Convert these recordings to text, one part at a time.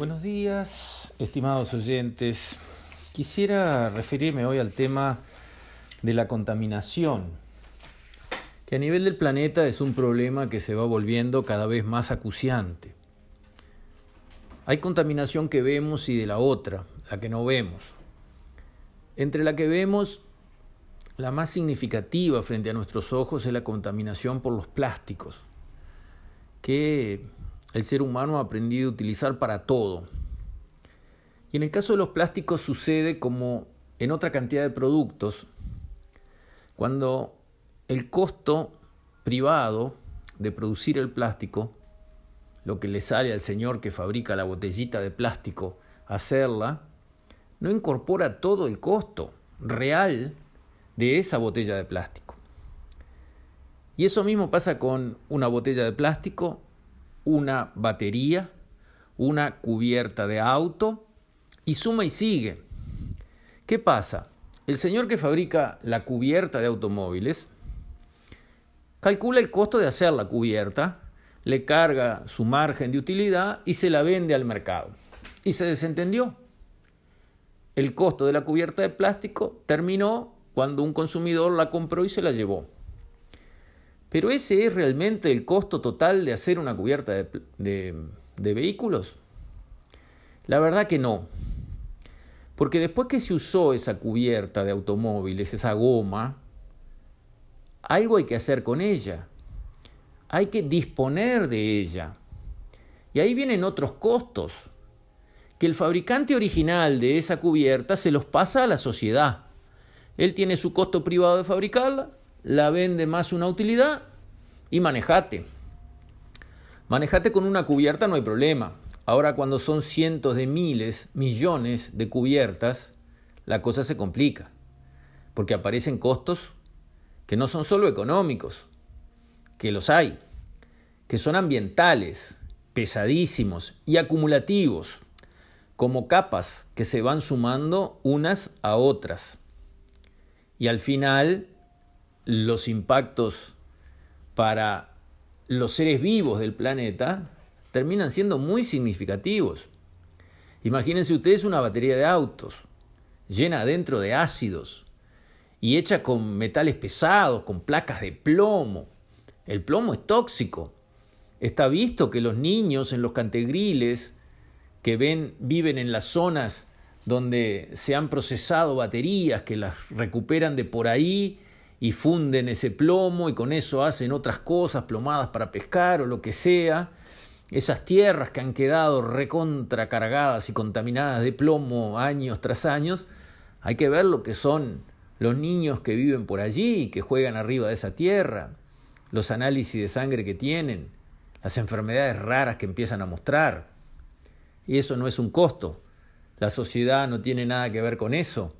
Buenos días, estimados oyentes. Quisiera referirme hoy al tema de la contaminación, que a nivel del planeta es un problema que se va volviendo cada vez más acuciante. Hay contaminación que vemos y de la otra, la que no vemos. Entre la que vemos, la más significativa frente a nuestros ojos es la contaminación por los plásticos, que el ser humano ha aprendido a utilizar para todo. Y en el caso de los plásticos sucede como en otra cantidad de productos, cuando el costo privado de producir el plástico, lo que le sale al señor que fabrica la botellita de plástico hacerla, no incorpora todo el costo real de esa botella de plástico. Y eso mismo pasa con una botella de plástico una batería, una cubierta de auto y suma y sigue. ¿Qué pasa? El señor que fabrica la cubierta de automóviles calcula el costo de hacer la cubierta, le carga su margen de utilidad y se la vende al mercado. Y se desentendió. El costo de la cubierta de plástico terminó cuando un consumidor la compró y se la llevó. Pero ese es realmente el costo total de hacer una cubierta de, vehículos. La verdad que no. Porque después que se usó esa cubierta de automóviles, esa goma, algo hay que hacer con ella. Hay que disponer de ella. Y ahí vienen otros costos. Que el fabricante original de esa cubierta se los pasa a la sociedad. Él tiene su costo privado de fabricarla la vende más una utilidad y manejate. Manejate con una cubierta no hay problema. Ahora cuando son cientos de miles, millones de cubiertas, la cosa se complica, porque aparecen costos que no son solo económicos, que los hay, que son ambientales, pesadísimos y acumulativos, como capas que se van sumando unas a otras. Y al final los impactos para los seres vivos del planeta terminan siendo muy significativos. Imagínense ustedes una batería de autos llena adentro de ácidos y hecha con metales pesados, con placas de plomo. El plomo es tóxico. Está visto que los niños en los cantegriles que ven, viven en las zonas donde se han procesado baterías, que las recuperan de por ahí y funden ese plomo y con eso hacen otras cosas, plomadas para pescar o lo que sea. Esas tierras que han quedado recontracargadas y contaminadas de plomo años tras años, hay que ver lo que son los niños que viven por allí que juegan arriba de esa tierra, los análisis de sangre que tienen, las enfermedades raras que empiezan a mostrar. Y eso no es un costo. La sociedad no tiene nada que ver con eso.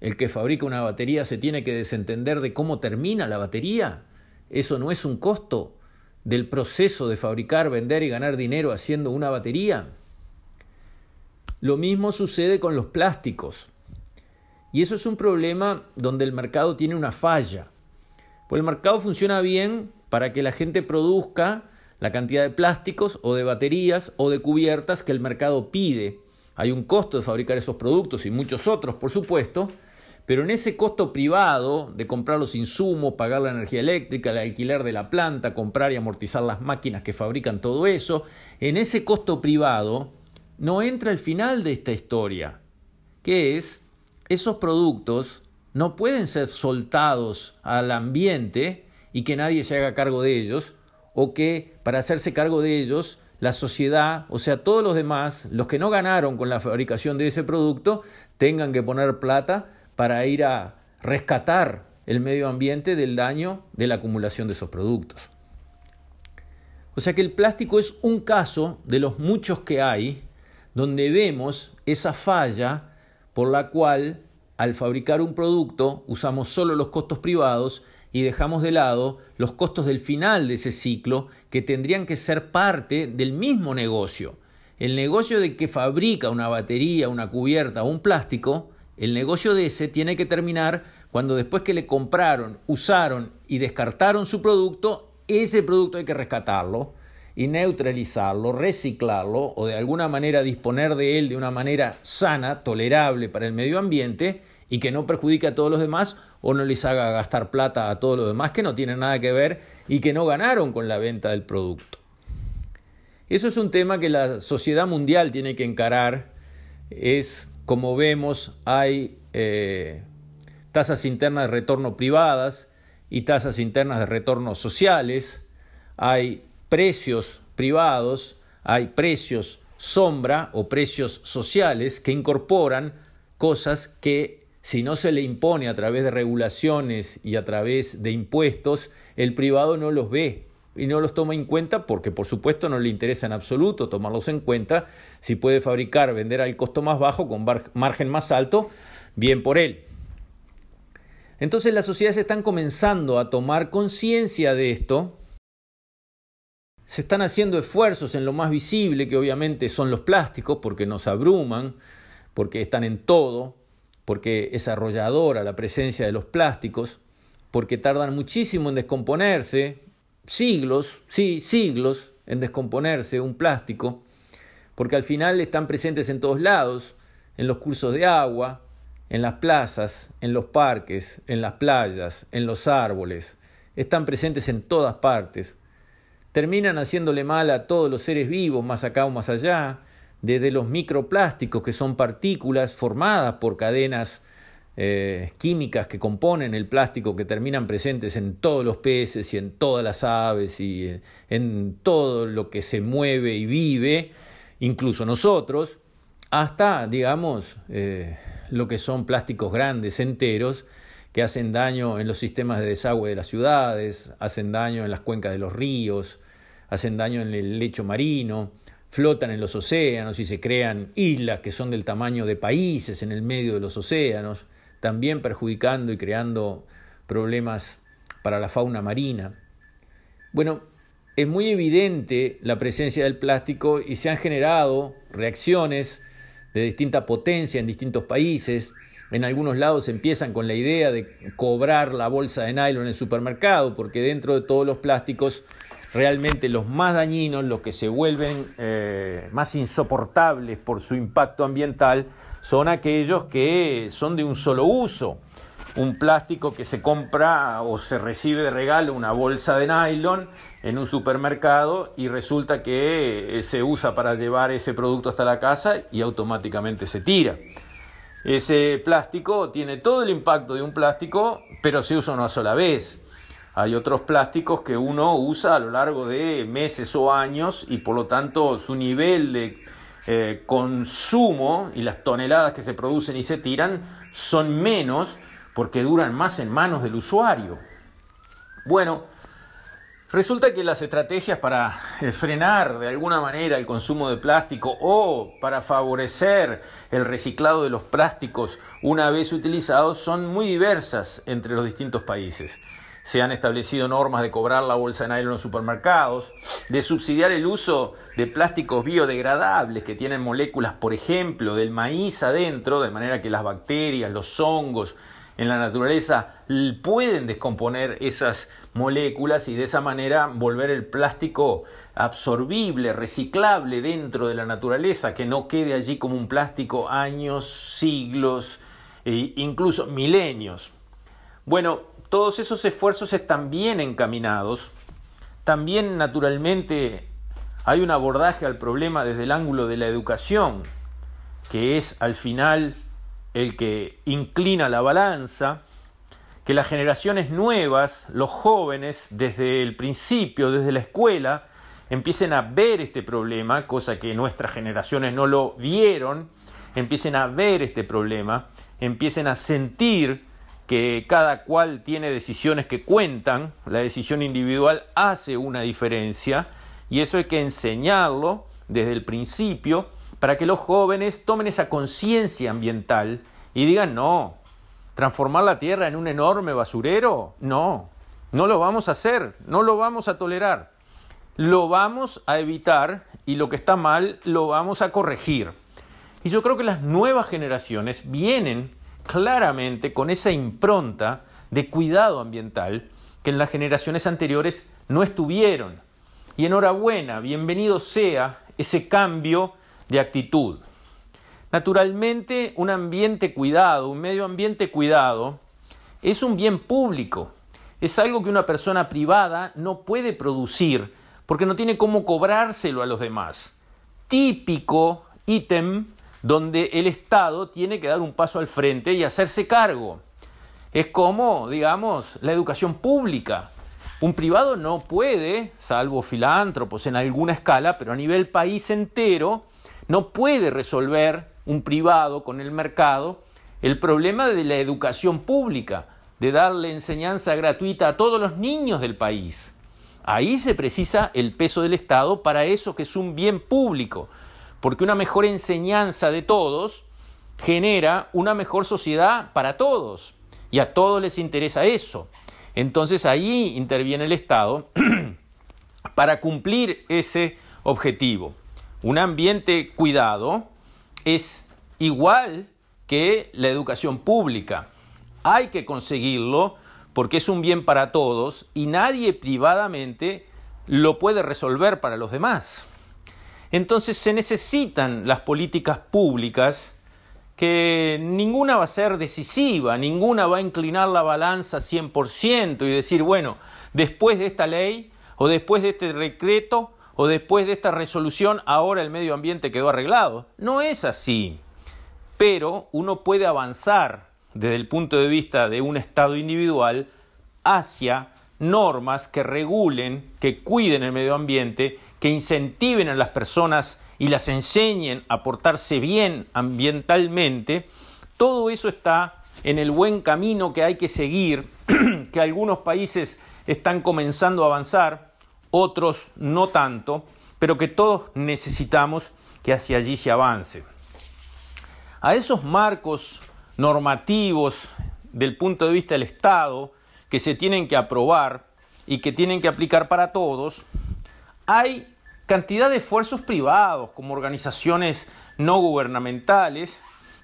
El que fabrica una batería se tiene que desentender de cómo termina la batería. Eso no es un costo del proceso de fabricar, vender y ganar dinero haciendo una batería. Lo mismo sucede con los plásticos. Y eso es un problema donde el mercado tiene una falla. Pues el mercado funciona bien para que la gente produzca la cantidad de plásticos o de baterías o de cubiertas que el mercado pide. Hay un costo de fabricar esos productos y muchos otros, por supuesto, pero en ese costo privado de comprar los insumos, pagar la energía eléctrica, el alquiler de la planta, comprar y amortizar las máquinas que fabrican todo eso, en ese costo privado no entra el final de esta historia, que es esos productos no pueden ser soltados al ambiente y que nadie se haga cargo de ellos, o que para hacerse cargo de ellos la sociedad, o sea, todos los demás, los que no ganaron con la fabricación de ese producto, tengan que poner plata para ir a rescatar el medio ambiente del daño de la acumulación de esos productos. O sea que el plástico es un caso de los muchos que hay donde vemos esa falla por la cual al fabricar un producto usamos solo los costos privados y dejamos de lado los costos del final de ese ciclo que tendrían que ser parte del mismo negocio. El negocio de que fabrica una batería, una cubierta o un plástico el negocio de ese tiene que terminar cuando después que le compraron, usaron y descartaron su producto, ese producto hay que rescatarlo y neutralizarlo, reciclarlo o de alguna manera disponer de él de una manera sana, tolerable para el medio ambiente y que no perjudique a todos los demás o no les haga gastar plata a todos los demás que no tienen nada que ver y que no ganaron con la venta del producto. Eso es un tema que la sociedad mundial tiene que encarar. Es, como vemos, hay eh, tasas internas de retorno privadas y tasas internas de retorno sociales, hay precios privados, hay precios sombra o precios sociales que incorporan cosas que si no se le impone a través de regulaciones y a través de impuestos, el privado no los ve y no los toma en cuenta porque por supuesto no le interesa en absoluto tomarlos en cuenta. Si puede fabricar, vender al costo más bajo, con margen más alto, bien por él. Entonces las sociedades están comenzando a tomar conciencia de esto. Se están haciendo esfuerzos en lo más visible, que obviamente son los plásticos, porque nos abruman, porque están en todo, porque es arrolladora la presencia de los plásticos, porque tardan muchísimo en descomponerse, siglos, sí, siglos en descomponerse un plástico, porque al final están presentes en todos lados, en los cursos de agua, en las plazas, en los parques, en las playas, en los árboles, están presentes en todas partes. Terminan haciéndole mal a todos los seres vivos, más acá o más allá, desde los microplásticos, que son partículas formadas por cadenas eh, químicas que componen el plástico, que terminan presentes en todos los peces y en todas las aves y eh, en todo lo que se mueve y vive, incluso nosotros, hasta, digamos, eh, lo que son plásticos grandes, enteros, que hacen daño en los sistemas de desagüe de las ciudades, hacen daño en las cuencas de los ríos, hacen daño en el lecho marino, flotan en los océanos y se crean islas que son del tamaño de países en el medio de los océanos, también perjudicando y creando problemas para la fauna marina. Bueno, es muy evidente la presencia del plástico y se han generado reacciones de distinta potencia en distintos países. En algunos lados empiezan con la idea de cobrar la bolsa de nylon en el supermercado, porque dentro de todos los plásticos, realmente los más dañinos, los que se vuelven eh, más insoportables por su impacto ambiental, son aquellos que son de un solo uso. Un plástico que se compra o se recibe de regalo, una bolsa de nylon, en un supermercado y resulta que eh, se usa para llevar ese producto hasta la casa y automáticamente se tira. Ese plástico tiene todo el impacto de un plástico, pero se usa una sola vez. Hay otros plásticos que uno usa a lo largo de meses o años y por lo tanto su nivel de eh, consumo y las toneladas que se producen y se tiran son menos porque duran más en manos del usuario. Bueno, Resulta que las estrategias para eh, frenar de alguna manera el consumo de plástico o para favorecer el reciclado de los plásticos una vez utilizados son muy diversas entre los distintos países. Se han establecido normas de cobrar la bolsa de nylon en los supermercados, de subsidiar el uso de plásticos biodegradables que tienen moléculas, por ejemplo, del maíz adentro, de manera que las bacterias, los hongos, en la naturaleza pueden descomponer esas moléculas y de esa manera volver el plástico absorbible, reciclable dentro de la naturaleza, que no quede allí como un plástico años, siglos e incluso milenios. Bueno, todos esos esfuerzos están bien encaminados. También naturalmente hay un abordaje al problema desde el ángulo de la educación, que es al final el que inclina la balanza, que las generaciones nuevas, los jóvenes, desde el principio, desde la escuela, empiecen a ver este problema, cosa que nuestras generaciones no lo vieron, empiecen a ver este problema, empiecen a sentir que cada cual tiene decisiones que cuentan, la decisión individual hace una diferencia y eso hay que enseñarlo desde el principio para que los jóvenes tomen esa conciencia ambiental y digan, no, transformar la tierra en un enorme basurero, no, no lo vamos a hacer, no lo vamos a tolerar, lo vamos a evitar y lo que está mal lo vamos a corregir. Y yo creo que las nuevas generaciones vienen claramente con esa impronta de cuidado ambiental que en las generaciones anteriores no estuvieron. Y enhorabuena, bienvenido sea ese cambio de actitud. Naturalmente, un ambiente cuidado, un medio ambiente cuidado, es un bien público. Es algo que una persona privada no puede producir porque no tiene cómo cobrárselo a los demás. Típico ítem donde el Estado tiene que dar un paso al frente y hacerse cargo. Es como, digamos, la educación pública. Un privado no puede, salvo filántropos en alguna escala, pero a nivel país entero, no puede resolver un privado con el mercado el problema de la educación pública, de darle enseñanza gratuita a todos los niños del país. Ahí se precisa el peso del Estado para eso que es un bien público, porque una mejor enseñanza de todos genera una mejor sociedad para todos, y a todos les interesa eso. Entonces ahí interviene el Estado para cumplir ese objetivo. Un ambiente cuidado es igual que la educación pública. Hay que conseguirlo porque es un bien para todos y nadie privadamente lo puede resolver para los demás. Entonces se necesitan las políticas públicas que ninguna va a ser decisiva, ninguna va a inclinar la balanza 100% y decir, bueno, después de esta ley o después de este decreto o después de esta resolución, ahora el medio ambiente quedó arreglado. No es así. Pero uno puede avanzar desde el punto de vista de un Estado individual hacia normas que regulen, que cuiden el medio ambiente, que incentiven a las personas y las enseñen a portarse bien ambientalmente, todo eso está en el buen camino que hay que seguir, que algunos países están comenzando a avanzar, otros no tanto, pero que todos necesitamos que hacia allí se avance. A esos marcos normativos del punto de vista del Estado que se tienen que aprobar y que tienen que aplicar para todos, hay cantidad de esfuerzos privados, como organizaciones no gubernamentales,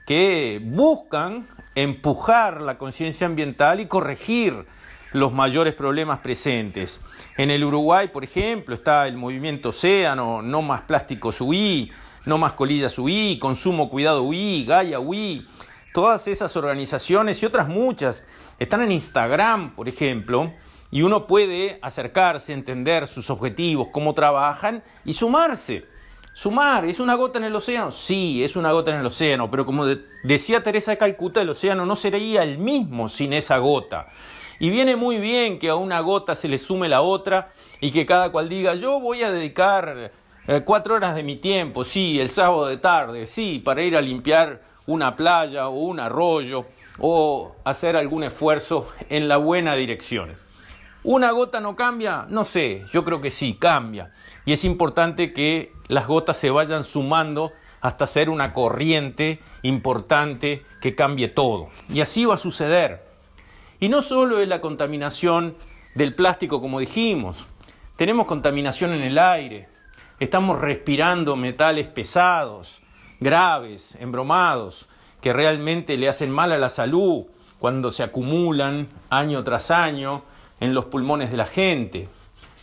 que buscan empujar la conciencia ambiental y corregir los mayores problemas presentes. En el Uruguay, por ejemplo, está el movimiento Océano, No Más Plásticos UI, No Más Colillas UI, Consumo Cuidado UI, Gaia UI. Todas esas organizaciones y otras muchas están en Instagram, por ejemplo, y uno puede acercarse, entender sus objetivos, cómo trabajan y sumarse. Sumar, ¿es una gota en el océano? Sí, es una gota en el océano, pero como decía Teresa de Calcuta, el océano no sería el mismo sin esa gota. Y viene muy bien que a una gota se le sume la otra y que cada cual diga, yo voy a dedicar eh, cuatro horas de mi tiempo, sí, el sábado de tarde, sí, para ir a limpiar una playa o un arroyo o hacer algún esfuerzo en la buena dirección. ¿Una gota no cambia? No sé, yo creo que sí, cambia. Y es importante que las gotas se vayan sumando hasta ser una corriente importante que cambie todo. Y así va a suceder. Y no solo es la contaminación del plástico, como dijimos, tenemos contaminación en el aire, estamos respirando metales pesados, graves, embromados, que realmente le hacen mal a la salud cuando se acumulan año tras año en los pulmones de la gente.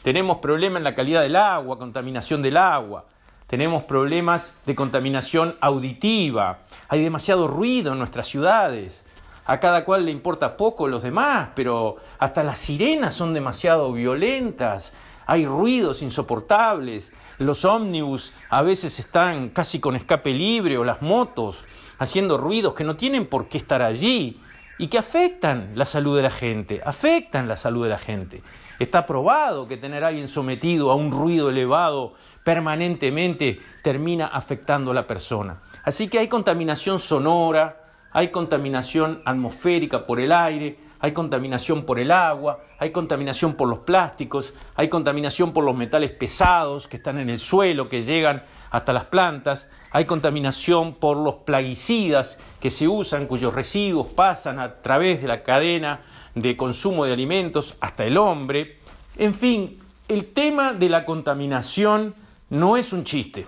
Tenemos problemas en la calidad del agua, contaminación del agua. Tenemos problemas de contaminación auditiva. Hay demasiado ruido en nuestras ciudades. A cada cual le importa poco los demás, pero hasta las sirenas son demasiado violentas. Hay ruidos insoportables. Los ómnibus a veces están casi con escape libre o las motos haciendo ruidos que no tienen por qué estar allí y que afectan la salud de la gente, afectan la salud de la gente. Está probado que tener a alguien sometido a un ruido elevado permanentemente termina afectando a la persona. Así que hay contaminación sonora, hay contaminación atmosférica por el aire, hay contaminación por el agua, hay contaminación por los plásticos, hay contaminación por los metales pesados que están en el suelo, que llegan hasta las plantas, hay contaminación por los plaguicidas que se usan, cuyos residuos pasan a través de la cadena de consumo de alimentos hasta el hombre. En fin, el tema de la contaminación no es un chiste.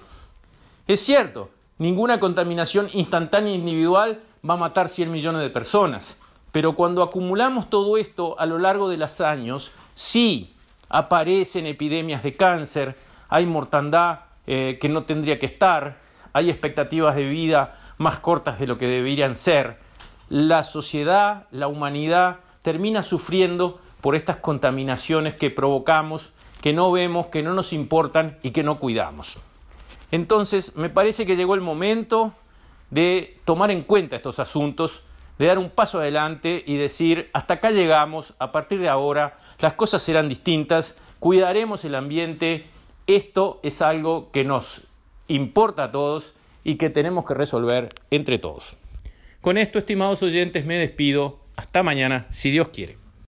Es cierto, ninguna contaminación instantánea individual va a matar 100 millones de personas, pero cuando acumulamos todo esto a lo largo de los años, sí, aparecen epidemias de cáncer, hay mortandad eh, que no tendría que estar, hay expectativas de vida más cortas de lo que deberían ser. La sociedad, la humanidad, termina sufriendo por estas contaminaciones que provocamos, que no vemos, que no nos importan y que no cuidamos. Entonces, me parece que llegó el momento de tomar en cuenta estos asuntos, de dar un paso adelante y decir, hasta acá llegamos, a partir de ahora las cosas serán distintas, cuidaremos el ambiente, esto es algo que nos importa a todos y que tenemos que resolver entre todos. Con esto, estimados oyentes, me despido. Hasta mañana, si Dios quiere.